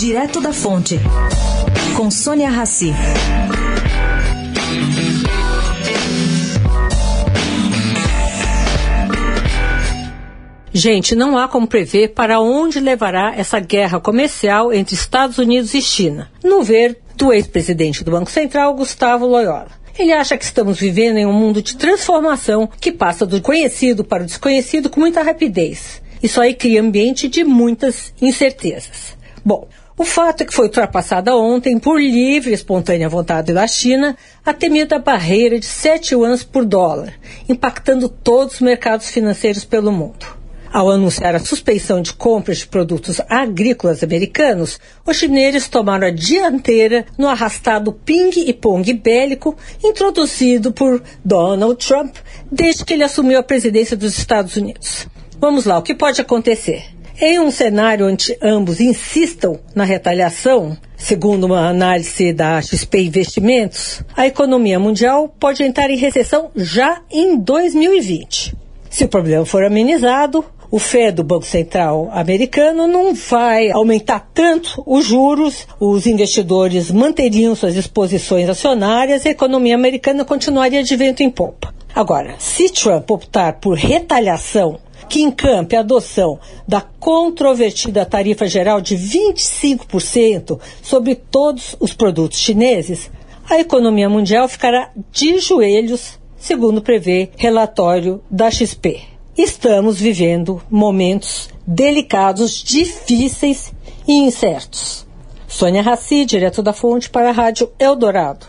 Direto da Fonte, com Sônia Rassi. Gente, não há como prever para onde levará essa guerra comercial entre Estados Unidos e China. No ver do ex-presidente do Banco Central, Gustavo Loyola. Ele acha que estamos vivendo em um mundo de transformação que passa do conhecido para o desconhecido com muita rapidez. Isso aí cria ambiente de muitas incertezas. Bom, o fato é que foi ultrapassada ontem, por livre e espontânea vontade da China, a temida barreira de 7 yuans por dólar, impactando todos os mercados financeiros pelo mundo. Ao anunciar a suspeição de compras de produtos agrícolas americanos, os chineses tomaram a dianteira no arrastado ping e pong bélico introduzido por Donald Trump desde que ele assumiu a presidência dos Estados Unidos. Vamos lá, o que pode acontecer? Em um cenário onde ambos insistam na retaliação, segundo uma análise da XP Investimentos, a economia mundial pode entrar em recessão já em 2020. Se o problema for amenizado, o Fed, do Banco Central americano, não vai aumentar tanto os juros, os investidores manteriam suas exposições acionárias e a economia americana continuaria de vento em popa. Agora, se Trump optar por retaliação que encampe a adoção da controvertida tarifa geral de 25% sobre todos os produtos chineses, a economia mundial ficará de joelhos, segundo prevê relatório da XP. Estamos vivendo momentos delicados, difíceis e incertos. Sônia Raci, direto da Fonte para a Rádio Eldorado.